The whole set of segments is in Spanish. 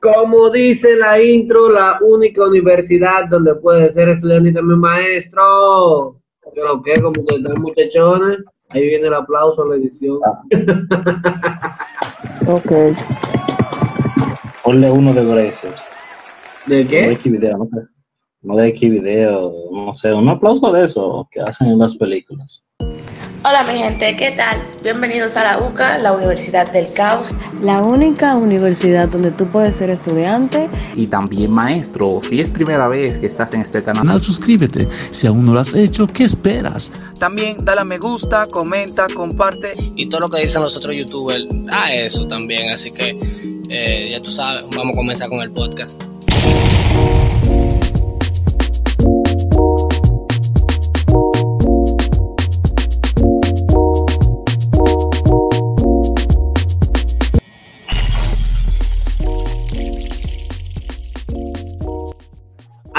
Como dice la intro, la única universidad donde puede ser estudiante y también maestro. Pero que como que están muchachones, ahí viene el aplauso a la edición. Ok. Ponle uno de Brazers. ¿De No de qué? X video, no, no de X video, no sé, un aplauso de eso que hacen en las películas. Hola mi gente, ¿qué tal? Bienvenidos a la UCA, la Universidad del Caos. La única universidad donde tú puedes ser estudiante y también maestro. Si es primera vez que estás en este canal, canal, suscríbete. Si aún no lo has hecho, ¿qué esperas? También dale a me gusta, comenta, comparte. y todo lo que dicen los otros youtubers a eso también. Así que eh, ya tú sabes, vamos a comenzar con el podcast.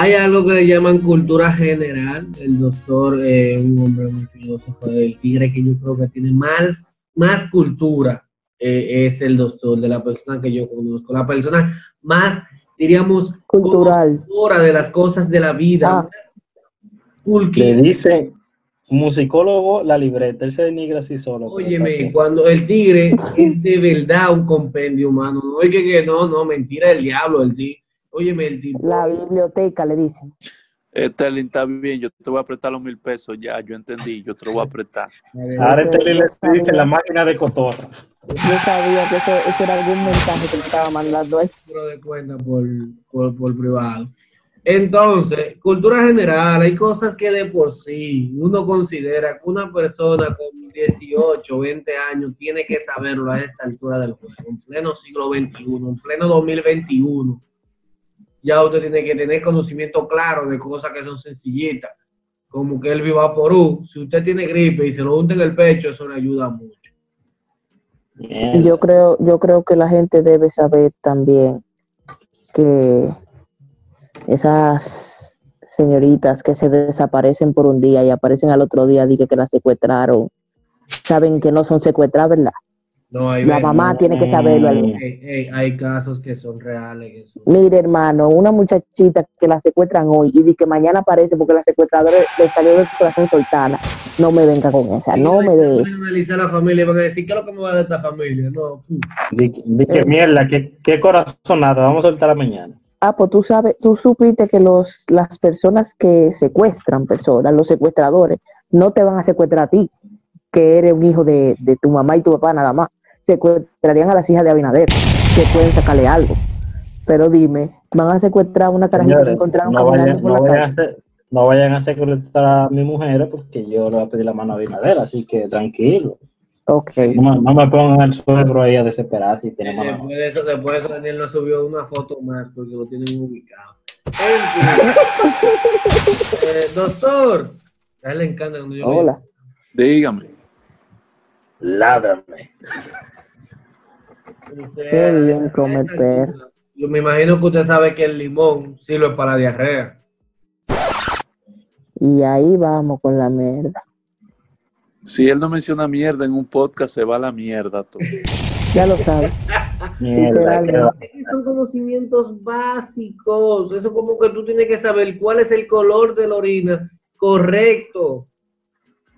Hay algo que le llaman cultura general. El doctor, eh, un hombre muy filósofo del tigre que yo creo que tiene más, más cultura, eh, es el doctor de la persona que yo conozco. La persona más, diríamos, cultural. conocedora de las cosas de la vida. Ah. Le dice musicólogo la libreta, él se denigra así solo. Óyeme, cuando el tigre es de verdad un compendio humano, no es que, que no, no, mentira, el diablo, el tigre. Óyeme, el tipo. La biblioteca, le dicen. Sterling, está bien, yo te voy a prestar los mil pesos, ya, yo entendí, yo te lo voy a prestar. Ahora este le dice la máquina de cotorra. Yo sabía que eso, eso era algún mensaje que le estaba mandando él. número de cuenta por, por, por privado. Entonces, cultura general, hay cosas que de por sí uno considera que una persona con 18, 20 años tiene que saberlo a esta altura del juego, en pleno siglo XXI, en pleno 2021. Ya usted tiene que tener conocimiento claro de cosas que son sencillitas, como que el Vivaporú, si usted tiene gripe y se lo unta en el pecho, eso le ayuda mucho. Yo creo, yo creo que la gente debe saber también que esas señoritas que se desaparecen por un día y aparecen al otro día, diga que las secuestraron, saben que no son secuestradas, ¿verdad? No, hay La mamá tiene que saberlo. hay casos que son reales. que son- Mire, hermano, una muchachita que la secuestran hoy y di que mañana aparece porque la secuestradora le salió del corazón soltana. No me venga con esa, no me Van de a eso. analizar a la familia y van a decir, ¿qué es lo que me va de esta familia? No, di que Eh. mierda, qué, qué corazonada, vamos a soltar mañana. Ah, pues tú sabes, tú supiste que los, las personas que secuestran personas, los secuestradores, no te van a secuestrar a ti, que eres un hijo de, de tu mamá y tu papá nada más. Secuestrarían a las hijas de Abinader, que pueden sacarle algo. Pero dime, ¿van a secuestrar a una carajita que Señores, encontraron no, caminando vayan, por no, la vayan a calle? hacer, no vayan a secuestrar a mi mujer porque yo le voy a pedir la mano a Binader, así que tranquilo. Ok. No, me- no me pongan el suegro ahí a desesperar si tiene mano. Después de eso, después de eso, Daniel no subió una foto más porque lo tienen ubicado. En fin. Eh, doctor, a él le encanta cuando yo Hola. Dígame. Ládrame. Usted- Qué bien come perro. Yo me imagino que usted sabe que el limón sirve para la diarrea. Y ahí vamos con la mierda. Si él no menciona mierda en un podcast, se va a la mierda todo. Ya lo sabes. Mierda, son conocimientos básicos. Eso como que tú tienes que saber cuál es el color de la orina correcto.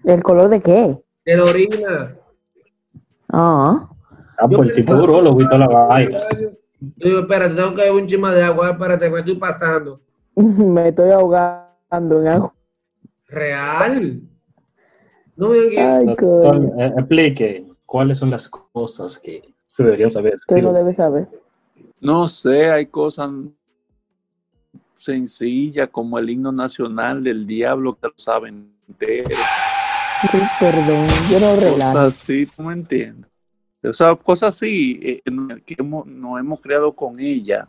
¿El color de qué? De la orina. Ah, Ah, por el tipo duro, lo visto la vaina. Digo, espérate, tengo que beber un chima de agua, espérate, me estoy pasando. me estoy ahogando en agua. ¿Real? No que- eh, explique cuáles son las cosas que se deberían saber. Usted no debe saber. No sé, hay cosas sencillas como el himno nacional del diablo que lo saben entero. Sí, perdón, yo no relajo. Cosas así, ¿tú me entiendes? O sea, cosas así eh, que hemos, nos hemos creado con ella.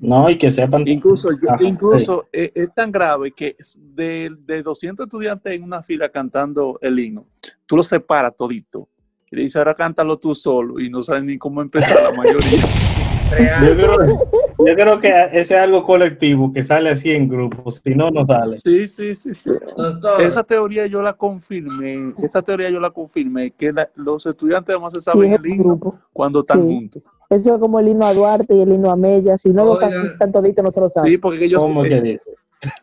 No, y que sepan. Incluso, yo- Ajá, incluso eh, es tan grave que de, de 200 estudiantes en una fila cantando el himno, tú lo separas todito. Y le dices, ahora cántalo tú solo y no sabes ni cómo empezar la mayoría. Yo real. creo, yo creo que ese es algo colectivo que sale así en grupos, si no, no sale. Sí, sí, sí, sí. Doctor, Esa teoría yo la confirmé, esa teoría yo la confirmé, que la- los estudiantes además se saben el el himno grupo. cuando están Sí. juntos. Eso es como el himno a Duarte y el himno a Mella. Si no lo Oiga. cantan todito, no se lo Sí, saben. porque ellos, ¿Cómo que dice?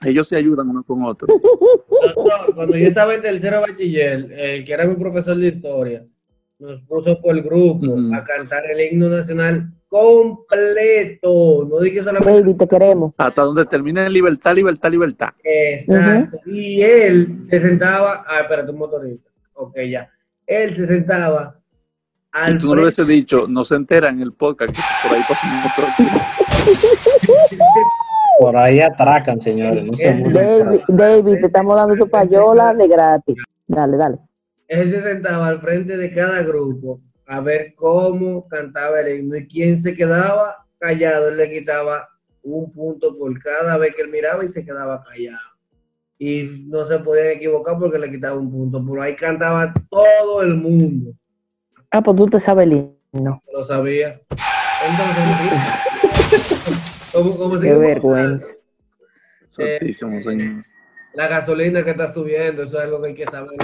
ellos se ayudan uno con otro. Doctor, cuando yo estaba en tercero bachiller, el que era mi profesor de historia, nos puso por grupo Ujú. a cantar el himno nacional completo. No dije solamente Baby, te queremos. Hasta donde termine en libertad, libertad, libertad. Exacto. Y él se sentaba. Ah, espérate, un motorista. Ok, ya. Él se sentaba. Si al tú no lo hubiese dicho, no se entera en el podcast que por ahí pasa un motor. Por ahí atracan, señores. No se. David, David, te estamos dando tu payola de gratis. Dale, dale. Él se sentaba al frente de cada grupo a ver cómo cantaba el himno y quién se quedaba callado, él le quitaba un punto por cada vez que él miraba y se quedaba callado. Y no se podían equivocar porque le quitaba un punto, pero ahí cantaba todo el mundo, Ah, pues tú te sabes el himno. lo sabía. Entonces, como, como Qué vergüenza. Santísimo, señor. la gasolina que está subiendo, eso es algo que hay que saber.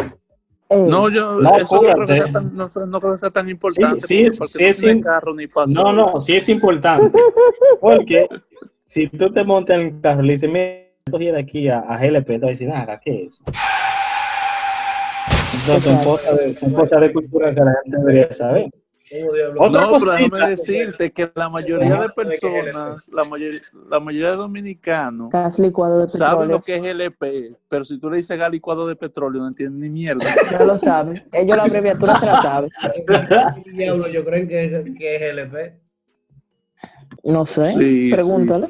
No, yo, No, eso no creo, que sea tan, no, no creo que sea tan importante. Sí, sí, porque, sí, porque no carro ni. No, no, sí es importante. Porque si tú te montas en el carro y le dices, mira, esto gira aquí a, a GLP, te va a decir, nada, ¿qué es eso? Entonces, son cosas, de, son cosas de cultura que la gente debería saber. Otra no, pero cosita. déjame decirte que la mayoría de Ajá, personas, la mayoría, la mayoría de dominicanos Gas licuado de saben lo que es LP, pero si tú le dices gas licuado de petróleo no entienden ni mierda. Ya lo saben. Ellos la abreviatura se la saben. ¿Qué diablos yo creo que, es- que es LP? No sé. Sí, Pregúntale.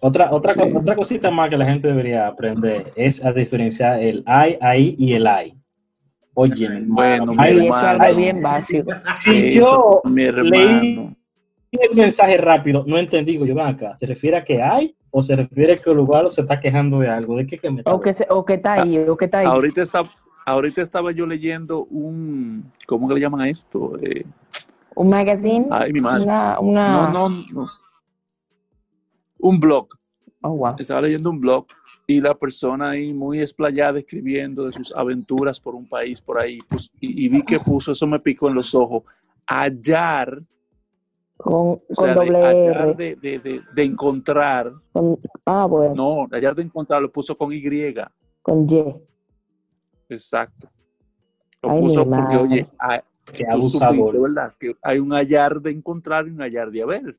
Otra, otra, co- Sí. otra cosita más que la gente debería aprender es a diferenciar el I, ahí y el I. Oye, Bueno, hermano, mi Ay, hay- eso es algo hermano. bien básico. si Eso, yo mi leí el mensaje rápido, no entendí, yo ven acá, ¿se refiere a que hay o se refiere a que el lugar se está quejando de algo? ¿De qué que me O que, se- o que está ahí, o que está ahí. Ahorita está, ahorita estaba yo leyendo un, ¿cómo que le llaman a esto? Eh, Un magazine. ay, mi madre. Una, una... No, no, no. Un blog. Oh, wow. Estaba leyendo un blog y la persona ahí muy explayada escribiendo de sus aventuras por un país por ahí. Pues, y, y vi que puso, eso me picó en los ojos, hallar, Con, o con sea, de, doble hallar R. de, de, de, de encontrar, Con, ah, bueno. no, hallar de encontrar, lo puso con Y, Con Y. exacto. Lo Ay, puso porque, oye, a- Qué tú abusador. supiste, ¿verdad? Que hay un hallar de encontrar y un hallar de haber.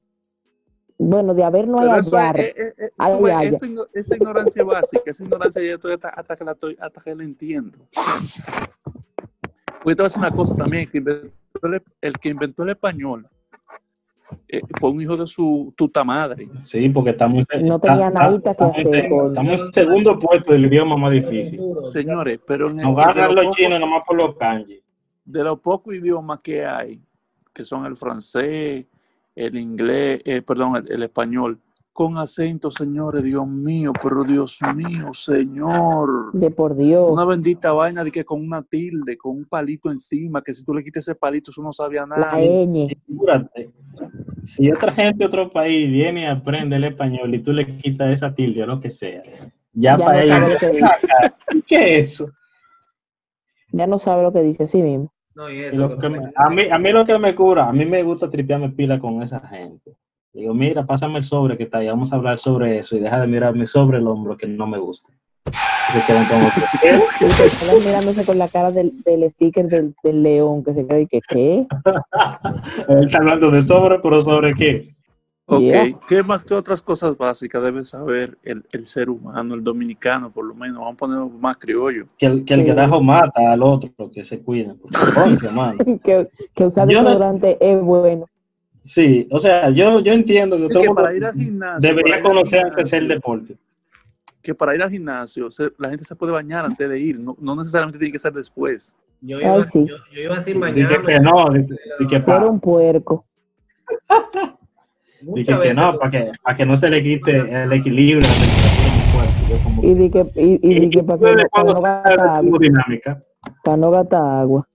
Bueno, de haber no hay eso es- hallar. eh, eh, eh, Hay ves, haya. esa, igno- esa ignorancia básica, esa ignorancia yo estoy hasta, hasta que la estoy- hasta que la entiendo. Voy a decir una cosa también, que inventó el, el que inventó el español eh, fue un hijo de su tuta madre. Sí, porque estamos en, No tenía está- nadita que estamos en- hacer Estamos en segundo puesto del idioma más difícil. Señores, pero en el, Nos ganan los chinos nomás por los kanji. de los pocos idiomas que hay, que son el francés, el inglés, eh, perdón, el, el español, con acento, señores, Dios mío, pero Dios mío, Señor. De por Dios. Una bendita vaina de que con una tilde, con un palito encima, que si tú le quitas ese palito, eso no sabía nada. La ñ. Figúrate, si otra gente de otro país viene y aprende el español y tú le quitas esa tilde o lo que sea, ya, Ya para no ellos. ¿Qué es eso? Ya no sabe lo que dice así mismo. No, y Y eso. lo que me- a, mí, a mí lo que me cura, a mí me gusta tripearme pila con esa gente. Digo, mira, pásame el sobre que está ahí, vamos a hablar sobre eso y deja de mirarme sobre el hombro que no me gusta. Se quedan como que, Y que están mirándose con la cara del, del sticker del, del león que se queda y que, ¿qué? Él está hablando de sobre, pero sobre qué. Ok, Yeah. ¿qué más que otras cosas básicas debe saber el, el ser humano, el dominicano, por lo menos? Vamos a ponerlo más criollo. Que el, que el carajo mata al otro, que se mano. que, que usar Yo no- desodorante es bueno. Sí, o sea, yo, yo entiendo que Es todo que para ir al gimnasio, para debería conocer antes el deporte. que para ir al gimnasio se- la gente se puede bañar antes de ir, no, no necesariamente tiene que ser después. Yo Ay, iba, sí. yo, yo iba sin Dije bañarme. que no, dije dije que, Tú pa- eres un puerco. Dije que veces. no, para que, para que no se le quite el equilibrio como Y di que, y, y que para que no, para no gastar agua. Para no gastar agua.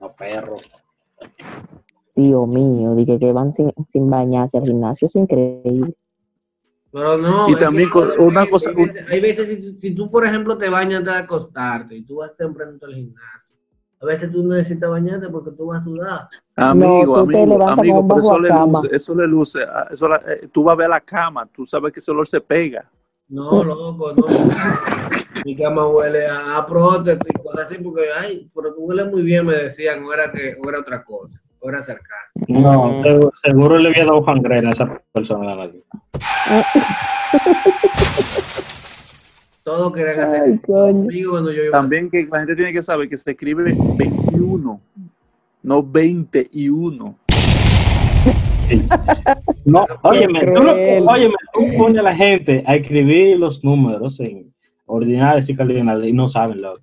No, perro. Dios mío, di que, van sin, sin bañarse al gimnasio. Eso es increíble. Pero no. Y también una cosa- Hay veces, hay veces si, tú- si tú, por ejemplo, te bañas antes de acostarte y tú vas temprano al gimnasio, A veces tú necesitas bañarte porque tú vas a sudar. Amigo, amigo, amigo, pero eso le luce, eso le luce, ah, eso la- eh, tú vas a ver la cama, tú sabes que ese olor se pega. No, loco, no. Mi cama huele a, a prótesis y cosas así, porque, ay, pero tú hueles muy bien, me decían, o era, que, o era otra cosa, o era sarcasmo. No, seguro, seguro le había dado gangrena a esa persona la Todos querían hacer Ay, conmigo cuando yo iba a También que la gente tiene que saber que se escribe 21, no 21. No, óyeme, tú, óyeme, tú pones a la gente a escribir los números en ordinales y cardinales y no saben lo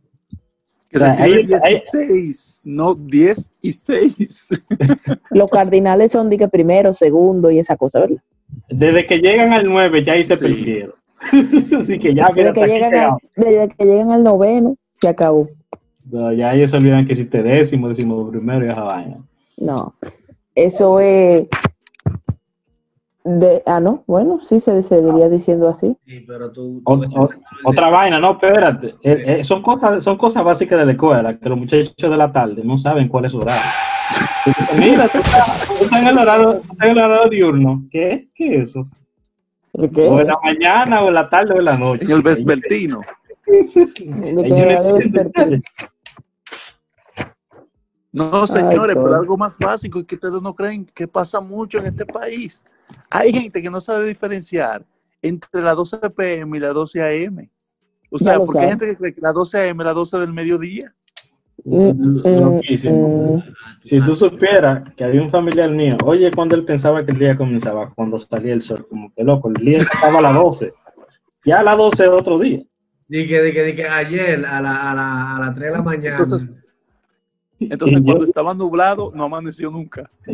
Que O sea, se escribe ahí- ahí- 16, no 10 y 6. Los cardinales son de que primero, segundo y esa cosa, ¿verdad? Desde que llegan al 9 ya ahí se Sí. perdieron. Así que ya, mira, Desde que, llegan al, desde que llegan al noveno, se acabó. No, ya ellos se olvidan que existe décimo, décimo primero y esa vaina. No, eso es... De, ah, no, bueno, sí se seguiría diciendo así. Sí, pero tú... O- tú- o- otra vaina, no, espérate. Eh, eh, son, cosas, son cosas básicas de la escuela que los muchachos de la tarde no saben cuál es su horario. Mira, tú estás, tú estás en el horario, estás en el horario diurno. ¿Qué? ¿Qué es eso? O en la mañana, o en la tarde, o en la noche. En el vespertino. No señores, coño. pero algo más básico y que ustedes no creen que pasa mucho en este país. Hay gente que no sabe diferenciar entre las 12 pm y las 12 am. O sea, porque hay gente que cree que las 12 am es las 12 del mediodía. Mm, Loquísimo. mm. Si tú supieras que había un familiar mío, oye, cuando él pensaba que el día comenzaba, cuando salía el sol, como que loco, el día estaba a las 12. Ya a las 12 es otro día. Dije, dije, dije, ayer a, la, a, la, a las 3 de la mañana. Entonces, entonces Y yo- cuando estaba nublado, no amaneció nunca.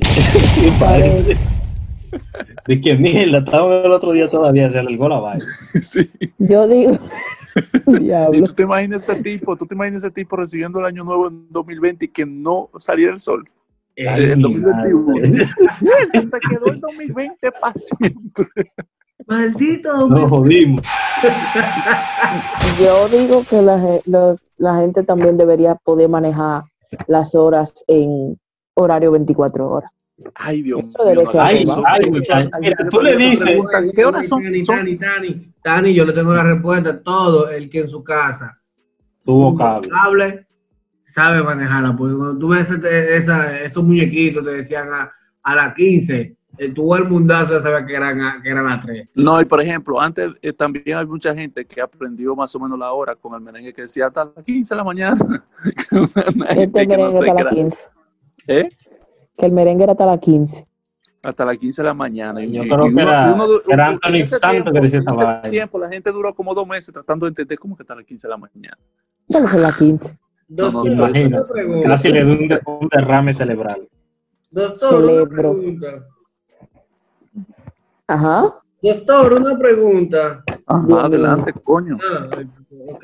De que mierda, estaba el otro día todavía, se alargó la vaina. Sí. Yo digo, Y tú te imaginas ese tipo, tú te imaginas ese tipo recibiendo el año nuevo en 2020 y que no saliera el sol. Eh, Ay, el 2021. madre. Mierda, se quedó el 2020 para siempre. maldito. Nos jodimos. Yo digo que la gente también debería poder manejar las horas en horario 24 horas. Ay, Dios mío. Ay, ay, Mira, tú le dices, ¿qué horas son? Tani, son? Tani, Tani, Tani, yo le tengo la respuesta. Todo el que en su casa tuvo cable. cable sabe manejarla. Porque cuando tú ves ese- esa- esos muñequitos te decían a, a las 15, eh, tú el mundazo ya sabía que eran, a- que eran las 3. No, y por ejemplo, antes eh, también hay mucha gente que aprendió más o menos la hora con el merengue que decía hasta las 15 de la mañana. Una gente Este que no merengue sé hasta qué las era. 15. ¿Eh? Que el merengue era hasta las 15. Hasta las 15 de la mañana. Y- Yo y- creo y que era- du- era Anthony Santos que decía en esa ese vaina. tiempo la gente duró como dos meses tratando de entender cómo que hasta las 15 de la mañana. ¿Cuáles son las 15? Doctor, no, una imagino. pregunta. Casi le dio un, de- un derrame cerebral. Doctor, una pregunta. Ajá. Doctor, una pregunta. Ajá, adelante, coño. Ah, ok.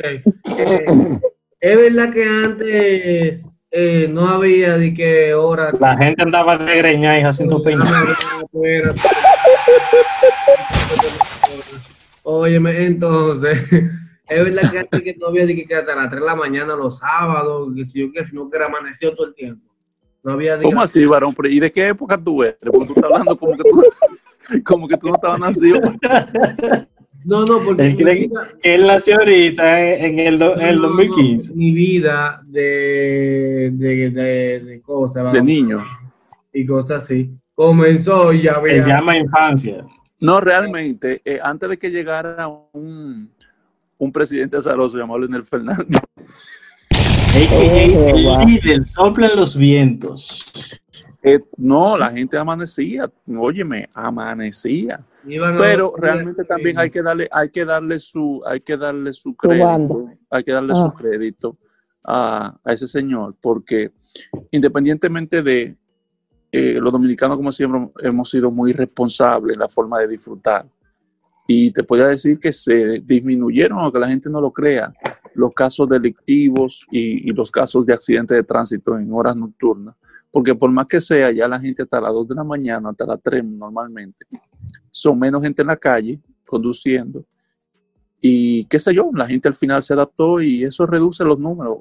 Eh, es verdad que antes eh, no había de qué hora. La gente andaba de greña y haciendo peina. Óyeme, entonces, es verdad que antes que no había de que hasta las 3 de la mañana los sábados, que si yo que si no que era amaneció todo el tiempo. No había de ¿Cómo así, varón? ¿Y de qué época tú eres? Porque tú estás hablando como que tú, como que tú no estabas nacido. No, no, porque Él cree vida- que él nació ahorita en el, do- en el no, no, 2015. mi vida de, de, de, de cosas. De vamos, niño. Y cosas así. Comenzó y ya Se había. llama infancia. No, realmente, eh, antes de que llegara un, un presidente azaroso llamado Leonel Fernández, el líder, soplan los vientos. eh, no, la gente amanecía, óyeme, amanecía. Pero realmente también hay que darle, hay que darle su, hay que darle su crédito, hay que darle Ah. su crédito a, a ese señor, porque independientemente de eh, los dominicanos, como siempre, hemos sido muy responsables en la forma de disfrutar. Y te podría decir que se disminuyeron, aunque la gente no lo crea, los casos delictivos y, y los casos de accidentes de tránsito en horas nocturnas. Porque por más que sea, ya la gente hasta las 2 de la mañana, hasta las 3 normalmente, son menos gente en la calle conduciendo. Y qué sé yo, la gente al final se adaptó y eso reduce los números.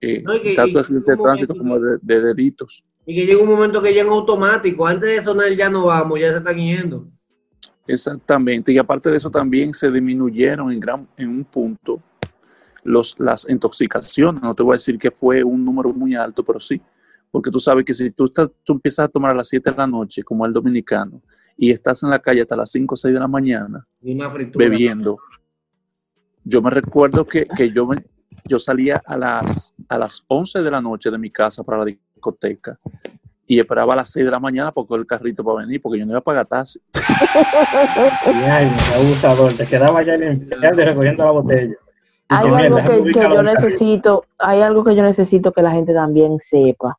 eh, No, que- tanto de como tránsito que- como de, de delitos. Y que llega un momento que ya en automático, antes de sonar ya no vamos, ya se están yendo. Exactamente, y aparte de eso también se disminuyeron en, gran, en un punto los, las intoxicaciones. No te voy a decir que fue un número muy alto, pero sí, porque tú sabes que si tú, estás, tú empiezas a tomar a las 7 de la noche, como el dominicano, y estás en la calle hasta las 5 o 6 de la mañana una bebiendo, yo me recuerdo que, que yo, me- yo salía a las, a las 11 de la noche de mi casa para la discoteca y esperaba a las 6 de la mañana por coger el carrito para venir, porque yo no iba a pagar taxi. Ay, abusador, te quedaba ya limpiando y recogiendo la botella. Hay algo que, yo necesito, hay algo que yo necesito que la gente también sepa,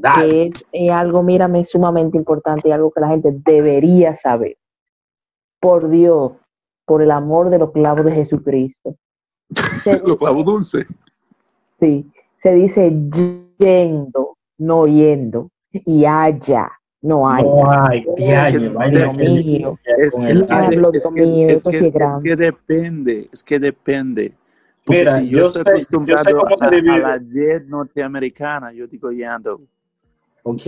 Dale. que es, es algo, mírame, sumamente importante y algo que la gente debería saber. Por Dios, por el amor de los clavos de Jesucristo. Se Los clavos dulces. Sí, se dice yendo, no yendo, y haya, no hay. No hay, Es que- depende, es que depende. Porque Mira, si yo, yo estoy yo acostumbrado se a, a la jet norteamericana, yo digo yando. Ok,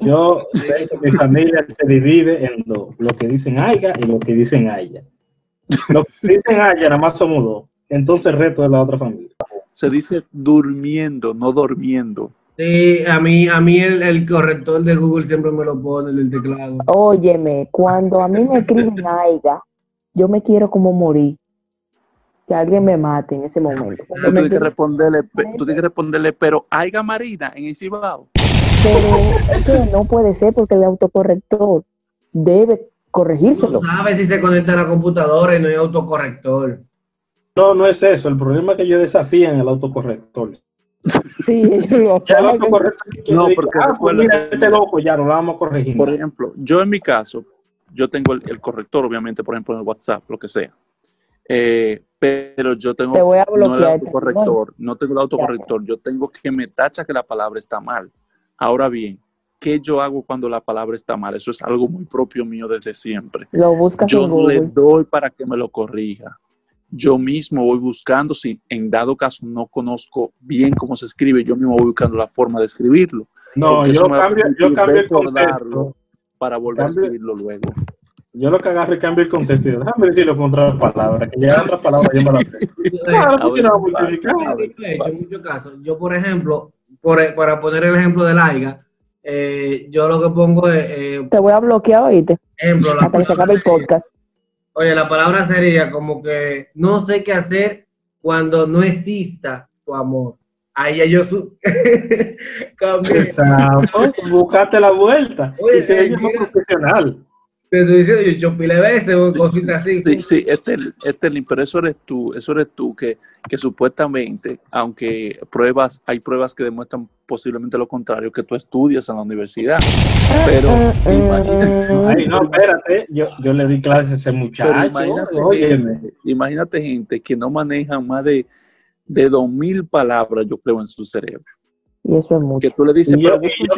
yo sé que mi familia se divide en dos, lo que dicen Aiga y lo que dicen Aya. Lo que dicen Aya nada más somos dos, entonces el resto es la otra familia. Se dice durmiendo, no durmiendo. Sí, a mí, a mí el, el corrector de Google siempre me lo pone en el teclado. Óyeme, cuando a mí me escriben Aiga, yo me quiero como morir. Que alguien me mate en ese momento. Tú tienes que responderle, tú tienes que responderle, pero haya marina en el Cibao. Pero no puede ser porque el autocorrector debe corregírselo. No sabes si se conecta a la computadora y no hay autocorrector. No, no es eso, el problema es que yo desafío en el autocorrector. Sí, ellos lo Ya el autocorrector No, dice, porque ah, pues mira, este loco ya no lo vamos a corregir. Por ejemplo, yo en mi caso, yo tengo el, el corrector, obviamente, por ejemplo, en el WhatsApp, lo que sea. Eh, pero yo tengo Te voy a no el autocorrector, no tengo el autocorrector, yo tengo que me tacha que la palabra está mal. Ahora bien, ¿qué yo hago cuando la palabra está mal? Eso es algo muy propio mío desde siempre. Lo buscas Yo en le doy para que me lo corrija. Yo mismo voy buscando, si en dado caso no conozco bien cómo se escribe, yo mismo voy buscando la forma de escribirlo. no, yo cambio, yo cambio el recordarlo contexto. para volver a escribirlo luego. Yo lo que agarro y cambio el contexto. Déjame decirlo con otras palabras, que ya otras palabras yo me sé. Claro, A porque no multiplicar. Yo, por ejemplo, por, para poner el ejemplo del AIGA, eh, yo lo que pongo es, eh, Te voy a bloquear, oíste, ejemplo, la hasta que se acabe el podcast. oye, la palabra sería como que no sé qué hacer cuando no exista tu amor. Ahí ya yo su. Exacto, buscate la vuelta. Oye, y más mira. profesional. Te estoy diciendo, yo chopile veces o cositas así. Sí, sí, este, este, pero eso eres tú, eso eres tú que, que supuestamente, aunque pruebas, hay pruebas que demuestran posiblemente lo contrario, que tú estudias en la universidad. Pero imagínate, Ay, no, espérate, yo, yo le di clases a ese pero muchacho. imagínate, gente, imagínate gente que no manejan más de, de dos mil palabras, yo creo, en su cerebro. Y eso es mucho. Que tú le dices, Y yo,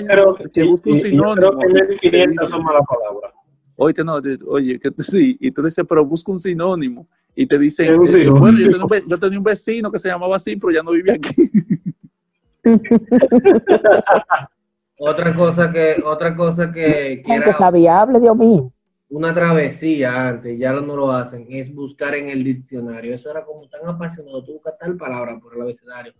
pero busca un sinónimo, yo creo que y te 1500 dice- son malas palabras. Oye, no, oye, que sí, y tú le dices, pero busca un sinónimo. Y te dicen, ¿Qué un eh, bueno, yo tenía, un, yo tenía un vecino que se llamaba así, pero ya no vive aquí. Otra cosa que, otra cosa que, que Gente era sabiable, Dios mío. una travesía antes, ya no lo hacen, es buscar en el diccionario. Eso era como tan apasionado, tú buscas tal palabra por el abecedario.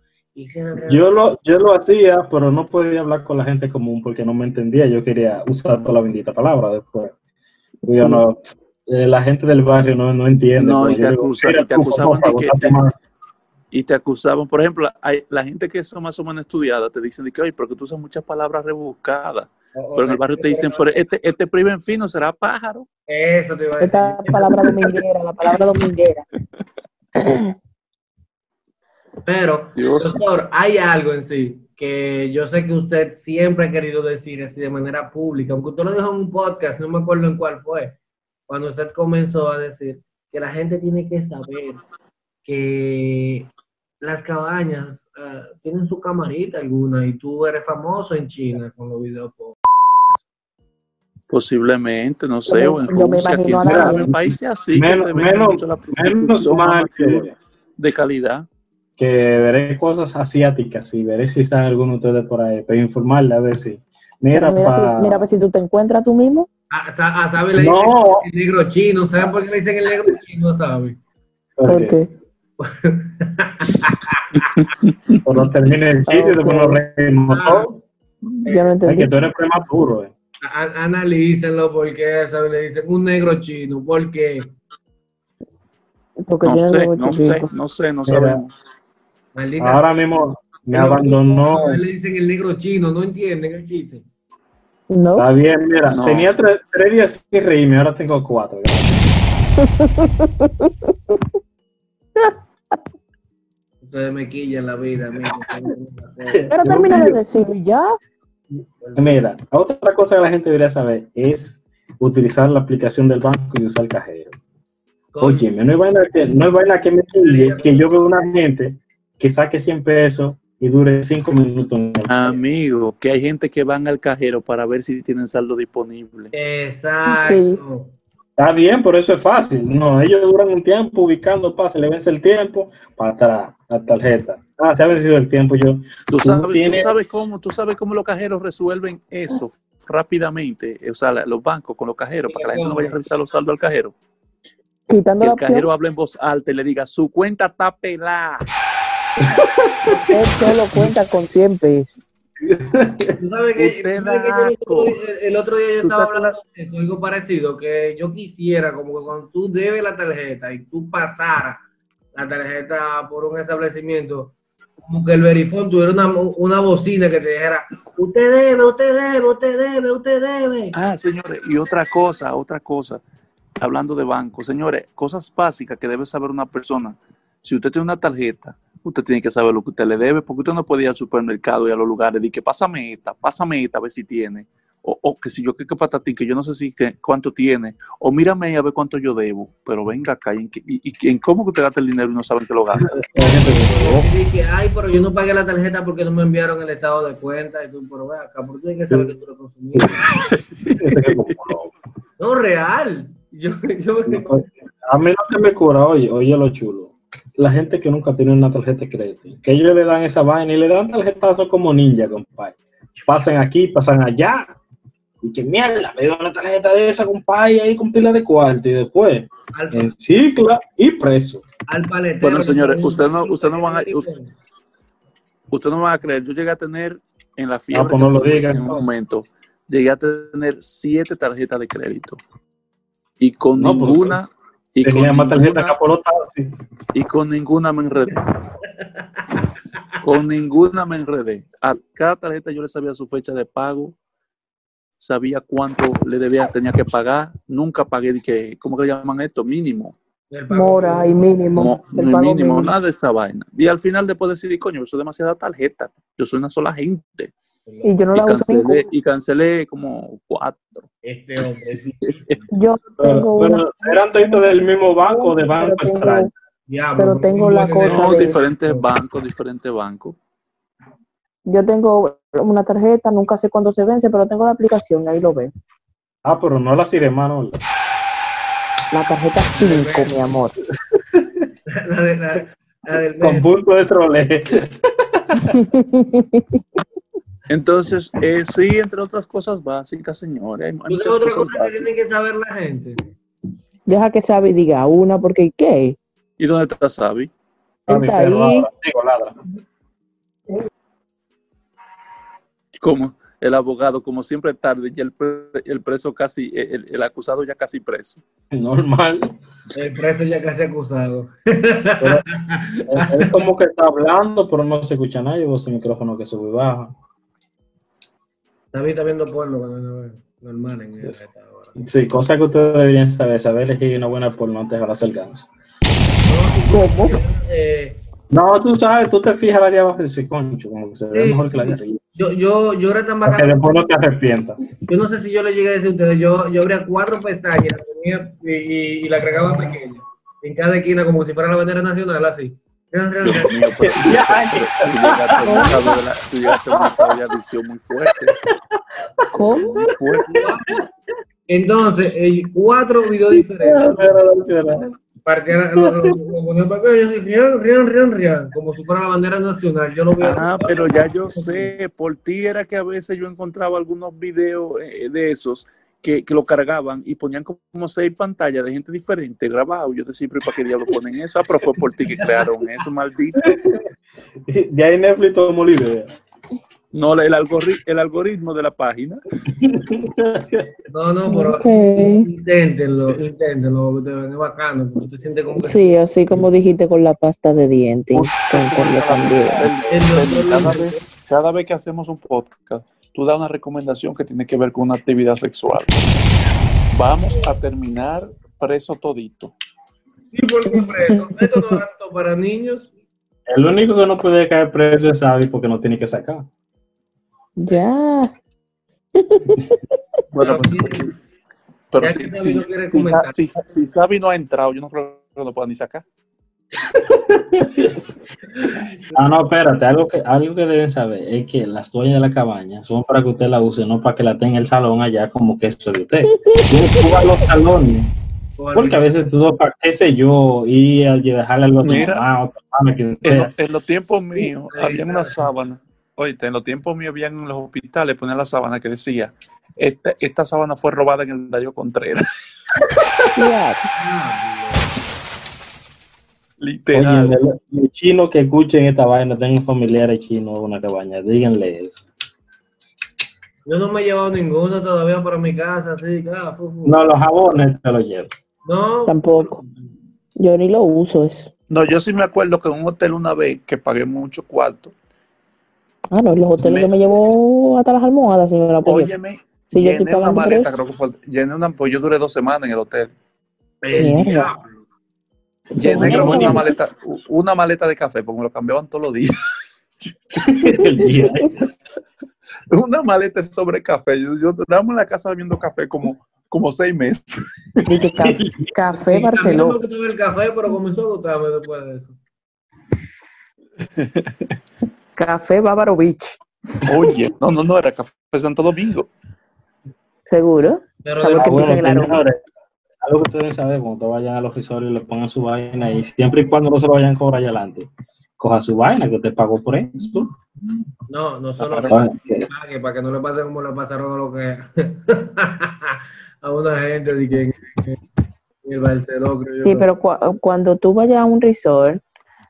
Yo lo, yo lo hacía, pero no podía hablar con la gente común porque no me entendía. Yo quería usar toda la bendita palabra después. Yo no, eh, la gente del barrio no, no entiende. No, y te acusa- "Mira y te acusaban de que- bótate más". Y te acusaban, por ejemplo, hay, la gente que son más o menos estudiada te dicen de que, oye, porque tú usas muchas palabras rebuscadas. Pero en el barrio te dicen, pero este, este primo fino será pájaro. Eso te iba a decir. Esta palabra dominguera, la palabra dominguera. Pero, Dios. doctor, hay algo en sí que yo sé que usted siempre ha querido decir así de manera pública, aunque usted lo dijo en un podcast, no me acuerdo en cuál fue, cuando usted comenzó a decir que la gente tiene que saber que las cabañas eh, tienen su camarita alguna y tú eres famoso en China con los videos. po- Posiblemente, no sé, o en Rusia, quién en países así que Menos- se ve menos- mucho la Menos mal que, de calidad. Que veré cosas asiáticas y veré si están algunos de ustedes por ahí, para informarle a ver si. Mira, Mira, pa- si, mira a ver si tú te encuentras tú mismo. A, sa- a Sabe le No. dicen el negro chino. ¿Saben por qué le dicen el negro chino Sabe? Por no termine el chiste y después nos reímos Ah. todos. yo no Es entendí. que tú eres prematuro, eh. A- analícenlo porque a Sabe le dicen un negro chino. ¿Por qué? Porque No sé, no sé, no sé, no Mira. sabemos. Maldita Ahora mismo me abandonó. Le dicen el negro chino. No entienden el chiste. No, Está bien, mira, No. tenía tres, tres días sin reírme, ahora tengo cuatro. Ustedes me quillan la vida. amigo. pero termina de decirlo y ya. Mira, otra cosa que la gente debería saber es utilizar la aplicación del banco y usar el cajero. Oye, no hay vaina que, no hay vaina que me quille que yo veo una gente que saque 100 pesos y dure 5 minutos. Amigo, que hay gente que van al cajero para ver si tienen saldo disponible. Exacto. Está bien, por eso es fácil. No, ellos duran un tiempo ubicando, pa, se le vence el tiempo, para atrás, la tarjeta. Ah, se ha vencido el tiempo. Yo, ¿Tú sabes, tú tienes- sabes cómo, tú sabes cómo los cajeros resuelven eso rápidamente, o sea, los bancos con los cajeros, para que la gente no vaya a revisar los saldos al cajero. Quitando Que el cajero hable en voz alta y le diga, su cuenta está pelada. Él solo cuenta con 100 pesos. Tú sabes que, yo el, otro día, yo estaba hablando de eso, algo parecido, que yo quisiera como que cuando tú debes la tarjeta y tú pasaras la tarjeta por un establecimiento, como que el verifón tuviera una, una bocina que te dijera, usted debe, usted debe, usted debe, usted debe. Ah, señores, y otra cosa, otra cosa, hablando de banco, señores, cosas básicas que debe saber una persona. Si usted tiene una tarjeta, usted tiene que saber lo que usted le debe, porque usted no puede ir al supermercado y a los lugares y que pásame esta, pásame esta, a ver si tiene. O, o que si yo que que patatín, que yo no sé si que, cuánto tiene, o mírame a ver cuánto yo debo, pero venga acá, ¿y en, qué- y, y en cómo que usted gasta el dinero y no saben que lo gasta? Y ay, pero yo no pagué la tarjeta porque no me enviaron el estado de cuenta. Y tú, pero ve acá, porque tú tienes que saber que tú lo consumiste. No, real. Yo, yo, A mí lo que me cura, oye, oye lo chulo. La gente que nunca tiene una tarjeta de crédito, que ellos le dan esa vaina y le dan tarjetazo como ninja, compadre. Pasan aquí, pasan allá. Y que mierda, me dio una tarjeta de esa, compadre, ahí con pila de cuarto. Y después, al, en cicla y preso. al paletero. Bueno, señores, que- usted no- usted no van a- Usted no me va a creer, yo llegué a tener en la fiebre Ah, pues no lo diga, en un momento, llegué a tener siete tarjetas de crédito. Y con No, pues, ninguna, y con Tenía más tarjeta Apolo Taxi. y con ninguna me enredé. con ninguna me enredé. A cada tarjeta yo le sabía su fecha de pago, sabía cuánto le debía, tenía que pagar, nunca pagué que, ¿cómo que le llaman esto? Mínimo. Mora y mínimo. No, el pago mínimo, mínimo. nada de esa vaina. Y al final después decidí, coño, yo soy demasiada tarjeta, yo soy una sola gente. Y yo no Y la uso cancelé, ninguna. y cancelé como cuatro. Este hombre, sí. Yo Pero, tengo una. pero eran toditos del mismo banco de banco pero tengo- extraño. Pero tengo la no cosa No, de- diferentes bancos, diferentes bancos. Yo tengo una tarjeta, nunca sé cuándo se vence, pero tengo la aplicación, ahí lo veo. Ah, pero no la siremano. La tarjeta 5, mi amor. La, de- la- la del Con punto de trole. Entonces, eh, sí, entre otras cosas básicas, señores. Hay, hay ¿Tú sabes muchas otra cosas cosa que tiene que saber la gente? Deja que sabe y diga una, porque ¿qué? ¿Y dónde está Sabi? Ah, mi Está perro ahí. ladra. Digo, ladra. Como el abogado, como siempre tarde, y el, pre- el preso casi, el, el acusado ya casi preso. Normal. El preso ya casi acusado. Pero es, es como que está hablando, pero no se escucha nada. Llevo ese micrófono que sube y baja. David está viendo porno cuando. Normal en hora. Sí, cosa que ustedes deberían saber. Saber elegir una buena porno antes de hacer ganso. ¿Cómo? Eh, No, tú sabes, tú te fijas la de abajo y dices, concho, como que se ve Sí. mejor que la de arriba. yo, yo, yo era tan Para que bacano. después no te arrepientas. Yo no sé si yo le llegué a decir a ustedes. Yo, yo abría cuatro pestañas y, y, y la agregaba pequeña. En cada esquina, como si fuera la bandera nacional, así. Pero tú llegaste a adicción muy fuerte. ¿Cómo? Muy fuerte. Entonces, eh, cuatro videos diferentes. partía, lo, lo, lo ponía en papel y yo decía, rian, rian, rian, rian, como si fuera la bandera nacional. Yo lo. Ah, pero ya yo sé, por ti era que a veces yo encontraba algunos videos eh, de esos que, que lo cargaban y ponían como seis pantallas de gente diferente grabado. Yo decía, pero ¿para qué diablo ponen esa? Pero fue por ti que crearon eso, maldito. De ahí Netflix tomó la idea. No, el, algori- el algoritmo de la página. No, no, pero Ok. inténtenlo, inténtenlo, es bacano, porque te sientes como. Sí, así como dijiste con la pasta de dientes. También. El- Cada vez, cada vez que hacemos un podcast, tú das una recomendación que tiene que ver con una actividad sexual. Vamos a terminar preso todito. Sí, por completo. Esto no es apto para niños. El único que no puede caer preso es Xavi porque no tiene que sacar. Ya. Bueno, Pero pues, pero ya si, si, si, si, si Xavi no ha entrado, yo no creo que lo pueda ni sacar. Ah, no, espérate, algo que, algo que deben saber es que las toallas de la cabaña son para que usted la use, no para que la tenga en el salón allá como que eso de usted. Tú, tú vas a los salones, porque a veces tú, para qué sé yo, ir a dejarle algo a tu Mira. mamá o tu mamá, quien En, sea. lo- en los tiempos míos Sí, había una sábana. Oíste, en los tiempos míos había en los hospitales ponían la sábana que decía, esta, esta sábana fue robada en el Darío Contreras. Oye, Literal. los chinos que escuchen esta vaina, tengo familiares chinos en una cabaña, díganle eso. Yo no me he llevado ninguno todavía para mi casa, así, ah, fu, fu. No, los jabones te los llevo. No, Tampoco. Yo ni lo uso eso. No, yo sí me acuerdo que en un hotel una vez que pagué mucho cuarto, Ah, no, en los hoteles Me- yo me llevo hasta las almohadas, señora. Óyeme, yo estoy llené una pagando por maleta, creo que fue, llené una, pues yo duré dos semanas en el hotel. el Mierda. Bueno. una maleta, una maleta de café, porque me lo cambiaban todos los días. Una maleta sobre café. Yo, yo duramos en la casa bebiendo café como, como seis meses. Dije, ca- café Barcelona. gustaba el café, pero comenzó a gustarme después de eso. Café Bávaro Beach. Oye, no, no, no, era café Santo Domingo. ¿Seguro? Pero Sabor Ah, que bueno, algo que ustedes saben, cuando vayan a los risorios y le pongan su vaina y siempre y cuando no se lo vayan a cobrar allá adelante, coja su vaina que usted pagó por eso. no, no solo Ah, que- pague para que no le pase como le pasaron a lo que a una gente de que en, el Barcelona, creo yo. Sí, pero cua- cuando tú vayas a un resort,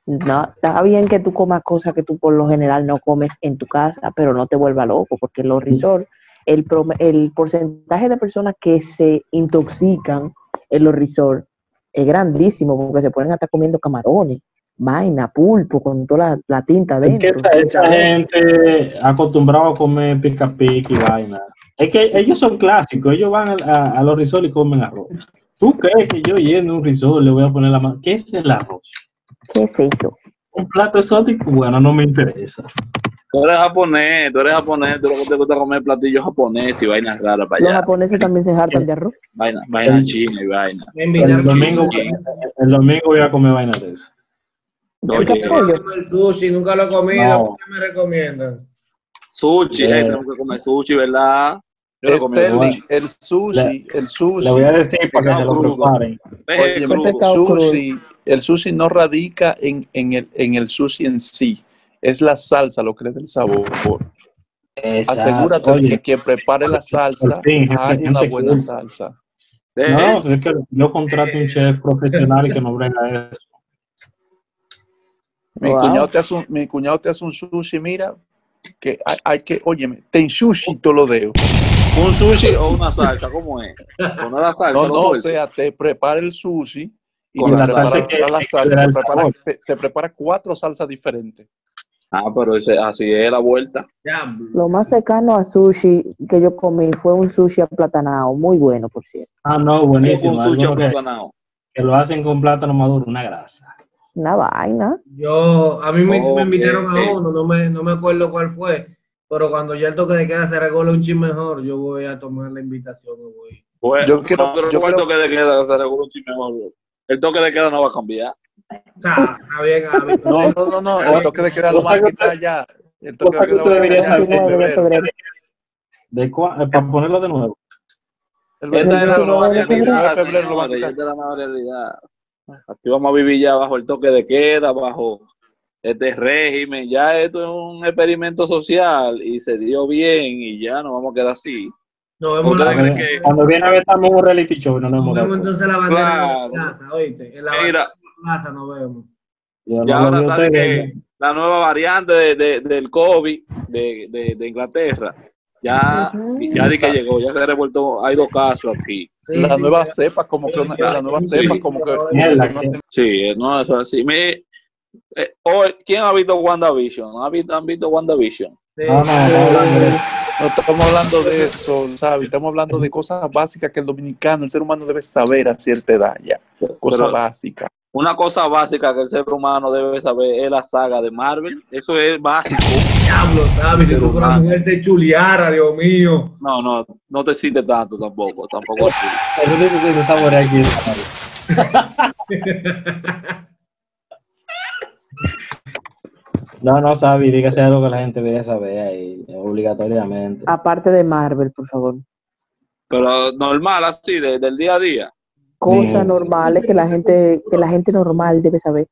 no, está bien que tú comas cosas que tú por lo general no comes en tu casa, pero no te vuelva loco, porque en los resorts, el, el porcentaje de personas que se intoxican en los resorts es grandísimo, porque se ponen hasta comiendo camarones, vaina, pulpo, con toda la, la tinta Es que dentro. esa, esa gente acostumbrada a comer pica pica y vaina. Es que ellos son clásicos, ellos van a, a- a los resorts y comen arroz. ¿Tú crees que yo a un resort le voy a poner la mano? ¿Qué es el arroz? ¿Qué es eso? Un plato exótico, bueno, no me interesa. Tú eres japonés, tú eres japonés, tú lo que te gusta comer platillos japoneses y vainas raras para Los allá. japoneses también se hartan de arroz. Vaina, vaina china y vaina. El domingo, el domingo voy a comer vaina de eso. Oye, comer sushi, nunca lo he comido, No. ¿qué me recomiendan? sushi, Eh. tenemos que comer sushi, ¿verdad? Yo lo comí Sterling, sushi. el sushi, el sushi. Le voy a decir para que se lo preparen. Oye, pescado sushi, el sushi no radica en, en, el, en el sushi en sí, es la salsa lo que le da el sabor. Exacto. Asegúrate de Oye, que quien prepare la salsa gente- haga una buena cool. salsa. No, es que yo contrato un chef profesional y que no brega eso. Mi, Wow. cuñado te hace un, mi cuñado te hace un sushi, mira, que hay, hay que, óyeme, ten sushi todos los dedos. ¿Un sushi o una salsa? ¿Cómo es? Poner la salsa. No, no, o sea, te prepara el sushi y te la prepara, salsa que- la te prepara, te- te prepara cuatro salsas diferentes. Ah, pero ese, así es la vuelta. Lo más cercano a sushi que yo comí fue un sushi aplatanado, muy bueno, por cierto. Ah, no, buenísimo. Un sushi que, aplatanado. que lo hacen con plátano maduro, una grasa. Una vaina. Yo, a mí me, me invitaron a uno, no me, no me acuerdo cuál fue, pero cuando ya el toque de queda se regola un chin mejor, yo voy a tomar la invitación. voy. Bueno, Yo quiero- no, pero yo ¿cómo el quiero- toque de queda se regula un chin mejor, bro? El toque de queda no va a cambiar. Ah, está bien. No, no, no, no, el toque de queda lo van a quitar ya. El toque de queda lo van a quitar saber. en 19 de febrero. febrero. ¿De cua- eh, para ponerlo de nuevo. El Esta es la 29 nueva de febrero realidad, lo van a señores, quitar. esta es la nueva realidad. Aquí vamos a vivir ya bajo el toque de queda, bajo este régimen. Ya esto es un experimento social y se dio bien y ya nos vamos a quedar así. Nos vemos, ¿Ustedes la, creen que- Cuando viene a ver estamos en un reality show, no nos nos vemos entonces la bandera Claro. en la plaza, oíste. En la Mira. bandera la plaza nos vemos. Yo Y ahora ustedes. que la nueva variante de, de- del COVID de, de- de Inglaterra, ya, ya di que llegó, ya se ha revuelto, hay dos casos aquí. Sí, La nueva ya. cepa, como que una- la nueva Sí. cepa, como que. Sí, no, eso es así. Me- eh, hoy, ¿Quién ha visto WandaVision? ¿Han visto, ¿Han visto WandaVision? Sí. No, no, no, de- No estamos hablando de eso, ¿sabes? Estamos hablando de cosas básicas que el dominicano, el ser humano debe saber a cierta edad ya. Cosas Pero- básicas. Una cosa básica que el ser humano debe saber es la saga de Marvel. Eso es básico. Diablo, ¿sabes? Que tú con una mujer te chuleara, Dios mío. No, no, no te excites tanto tampoco, tampoco así. Saborea aquí. No, no, Sabi, dígase algo que la gente debe saber ahí, obligatoriamente. Aparte de Marvel, por favor. Pero normal, así, de- del día a día. Cosas normales que la gente, que la gente normal debe saber.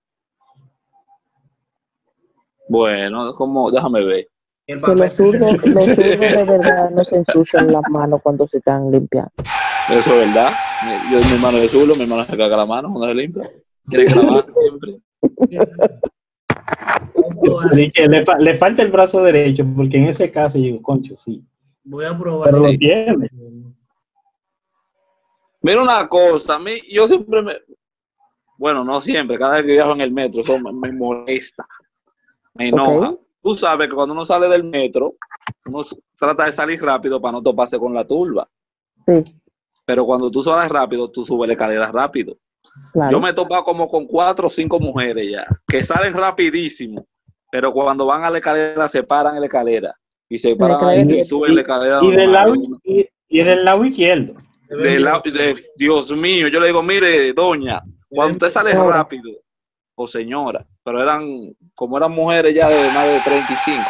Bueno, como, déjame ver. Que los zurdos, los zurdos de verdad no se ensucian las manos cuando se están limpiando. Eso es verdad. Yo, mi hermano de zulo, mi hermano se caga la mano cuando se limpia. Tiene que lavar siempre. Le, fa- le falta el brazo derecho, porque en ese caso yo digo, concho, sí. Voy a probar. Pero lo tiene. Mira una cosa, a mí, yo siempre me. Bueno, no siempre, cada vez que viajo en el metro, eso me, me molesta. Me enoja. Tú sabes que cuando uno sale del metro, uno trata de salir rápido para no toparse con la turba. Sí, Pero cuando tú sales rápido, tú subes la escalera rápido. claro. Yo me he topado como con cuatro o cinco mujeres ya, que salen rapidísimo, pero cuando van a la escalera se paran en la escalera y se paran ahí escalera- y suben la escalera. Y del, lado, y, y del lado izquierdo. Del lado- de- Dios mío, yo le digo, mire, doña, cuando usted sale rápido, o señora, pero eran, como eran mujeres ya de más de 35,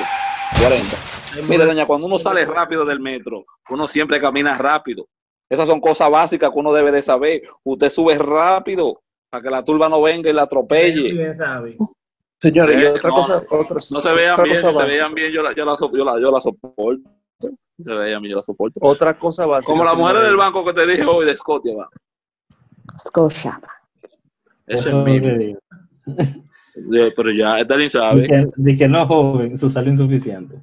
40. Mire, doña, cuando uno sale rápido del metro, uno siempre camina rápido. Esas son cosas básicas que uno debe de saber. Usted sube rápido para que la turba no venga y la atropelle. Señores, y Eh, otra no, cosa, otra, No se vean otra bien, se básica. vean bien, yo la, yo la, yo la, yo la soporto. Se vean bien, yo la soporto. Otra cosa básica. Como las mujeres del banco que te dije hoy de Scotia, va. Scotia. Ese es. Yo- Pero ya, De sabe. que, de que no joven, su salud insuficiente.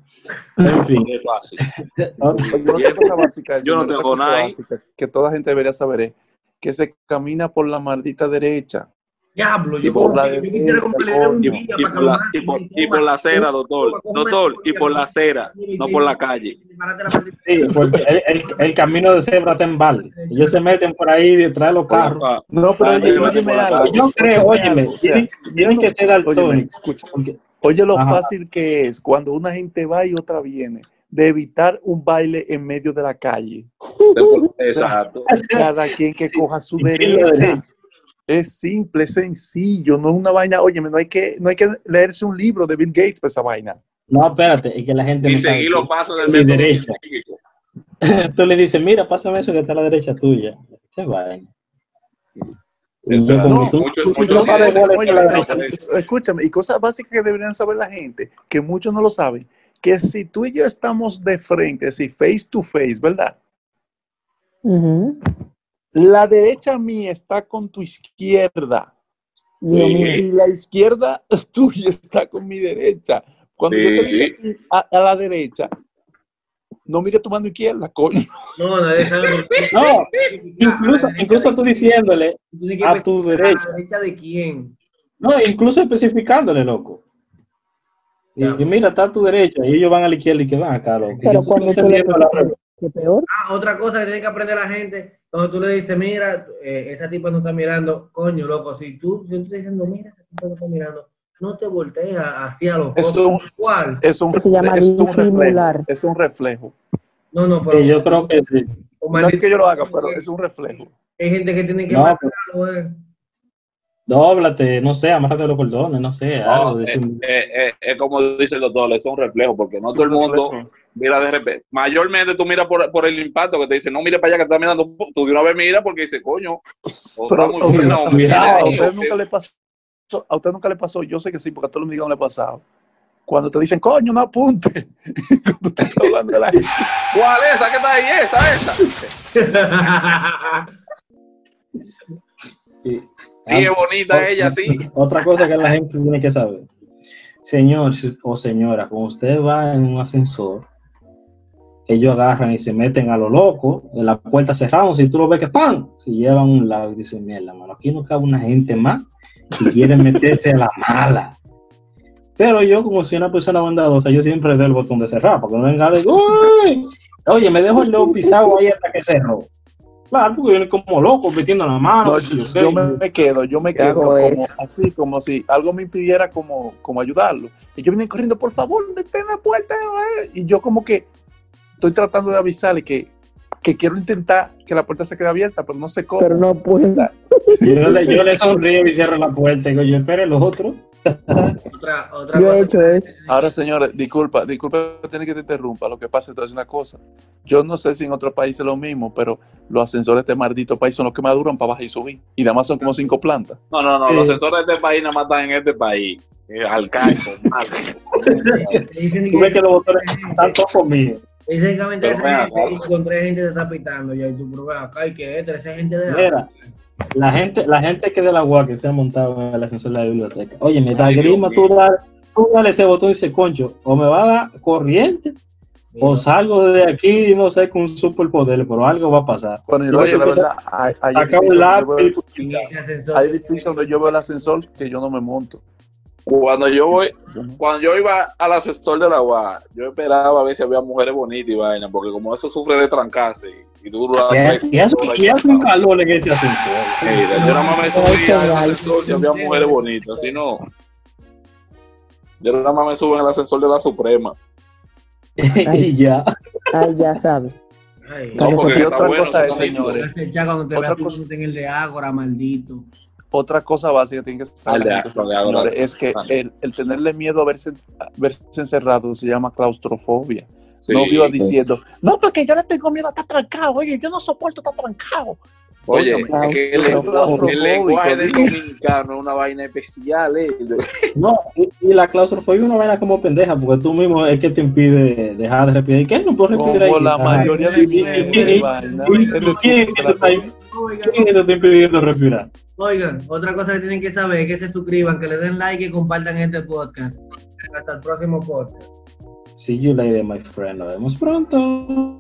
En fin. Es fácil. Otra cosa básica, Yo no tengo nada que toda gente debería saber es que se camina por la maldita derecha. Diablo, Y yo, por la yo quisiera un día Y para por, la, calmar, y, por, que y por la acera, doctor. Doctor, y por la acera, no por la calle. Sí, porque el, el, el camino de cebra está en balde. Ellos se meten por ahí detrás de los carros. No, pero oye, óyeme algo. Yo creo, óyeme tienen, tienen que ser daltónicos. Oye lo Ajá. fácil que es cuando una gente va y otra viene, de evitar un baile en medio de la calle. Exacto. Cada quien que coja su ¿Y Es simple, es sencillo, no es una vaina. Óyeme, no hay que, no hay que leerse un libro de Bill Gates para esa vaina. No, espérate, es que la gente Y no seguir los pasos del mi método derecha. Tú le dices, mira, pásame eso que está a la derecha tuya. Qué vaina. Es Oye, es- escúchame, y cosas básicas que deberían saber la gente, que muchos no lo saben, que si tú y yo estamos de frente, así face to face, ¿verdad? Ujú. La derecha mía está con tu izquierda Sí. y la izquierda tuya está con mi derecha. Cuando yo te Sí. digo a, a la derecha, no mire tu mano izquierda, coño. No, nadie sabe por qué. No, incluso, incluso tú diciéndole a ver- tu ¿A derecha. la derecha de quién? No, incluso especificándole, loco. Y, mira, está a tu derecha y ellos van a la izquierda y que van acá, loco. Pero cuando tú le la Ah, otra cosa que tiene que aprender la gente, cuando tú le dices, mira, eh, esa tipa no está mirando, coño, loco, si tú, si tú estás diciendo, mira, esa tipa no está mirando, no te voltees a- hacia los Es ojos. un, ¿Cuál? es un, Eso se llama es un reflejo. Es un reflejo. No, no, pero Sí, yo creo que sí. No es que yo lo haga, pero es un reflejo. hay gente que tiene que No, matarlo, eh. Dóblate, no sé, amárrate los cordones, no sé. No, eh, eh, eh, es como dice el doctor, es un reflejo, porque no todo el un mundo reflejo. Mira de repente. Mayormente tú miras por, por el impacto que te dice, no mire para allá que está mirando. Tú de una vez mira porque dice, coño. Pero, otra muy a usted- a nunca le pasó, a usted nunca le pasó, yo sé que sí, porque a todos los amigos le ha pasado. Cuando te dicen, coño, no apunte. Cuando te está hablando de la gente. ¿Cuál es esa que está ahí? Esa, esa. Y- Sí, es bonita ella, sí. Otra cosa que la gente tiene que saber. Señor o señora, cuando usted va en un ascensor, ellos agarran y se meten a lo loco, en la puerta cerrada, si tú lo ves que ¡pam! Se llevan a un lado y dicen, mierda, mano, aquí no cabe una gente más y quieren meterse a la mala. Pero yo, como soy una persona bondadosa, yo siempre doy el botón de cerrar, porque no venga decir, "Uy, Oye, me dejo el dedo pisado ahí hasta que cerró. Claro, porque viene como loco metiendo la mano. No, yo, sé, yo me, me quedo, yo me ¿Qué quedo como eso? así, como si algo me impidiera como, como ayudarlo. Y yo vienen corriendo, por favor, detén la puerta. eh". Y yo como que estoy tratando de avisarle que, que quiero intentar que la puerta se quede abierta, pero no sé cómo. Pero no puedo. Yo le, yo le sonrío y cierro la puerta y digo, yo espere los otros. Otra, otra Yo cosa he hecho eso. Ahora, señores, disculpa, disculpa tiene que te interrumpa. Lo que pasa es una cosa. Yo no sé si en otros países es lo mismo, pero los ascensores de este maldito país son los que más duran para bajar y subir. Y además son como cinco plantas. No, no, no, Sí. los sectores de este país nada más están en este país. Eh, malo. Dicen Tú ves que los botones están todos conmigo. Que Pero esa gente acá. y con tres gente te está pitando ya y tú pruebas acá y que este, esa gente de Mira, la gente, la gente que de la UAC que se ha montado en el ascensor de la biblioteca. Oye, me da grima, tú dale, tú dale ese botón y dice, concho, o me va a dar corriente, o salgo de aquí, no sé, con un superpoder, pero algo va a pasar. Bueno, y Luego oye, la verdad, hay, hay el edificios lápiz. donde yo Y veo- ese ascensor- hay edificios donde yo veo el ascensor que yo no me monto. Cuando yo voy, cuando yo iba al asesor de la UA, yo esperaba a ver si había mujeres bonitas y vaina, porque como eso sufre de trancarse y tú lo Y hace- y hace y hace un calor en ese ascensor. Mira, yo nada más me subía al Ay, ascensor si había mujeres bonitas, si no. Yo nada más me subo en el ascensor de la Suprema. y ya. Ay, ya sabes. Ay, No, porque otra bueno, cosa es, señores, ese ya cuando te Otra veas cosa- tú en el de Ágora, maldito. Otra cosa básica que tiene que de de Adora. señores, es que Vale. el, el tenerle miedo a verse, a verse encerrado se llama claustrofobia. Sí. No viva diciendo, no, porque yo le tengo miedo a estar trancado, oye, yo no soporto estar trancado. Oye, que el, lenguaje, el lenguaje del dominicano es una vaina especial, eh. No, y, y la claustrofobia es una vaina como pendeja, porque tú mismo es que te impide dejar de respirar. ¿Y qué no puedo respirar? Como ahí? la mayoría de ¿Y- mierda y- y- y vaina, y- es lo ¿Quién te está impidiendo respirar? oigan, otra cosa que tienen que saber es que se suscriban, que le den like y compartan este podcast. Hasta el próximo podcast. See you later, my friend. Nos vemos pronto.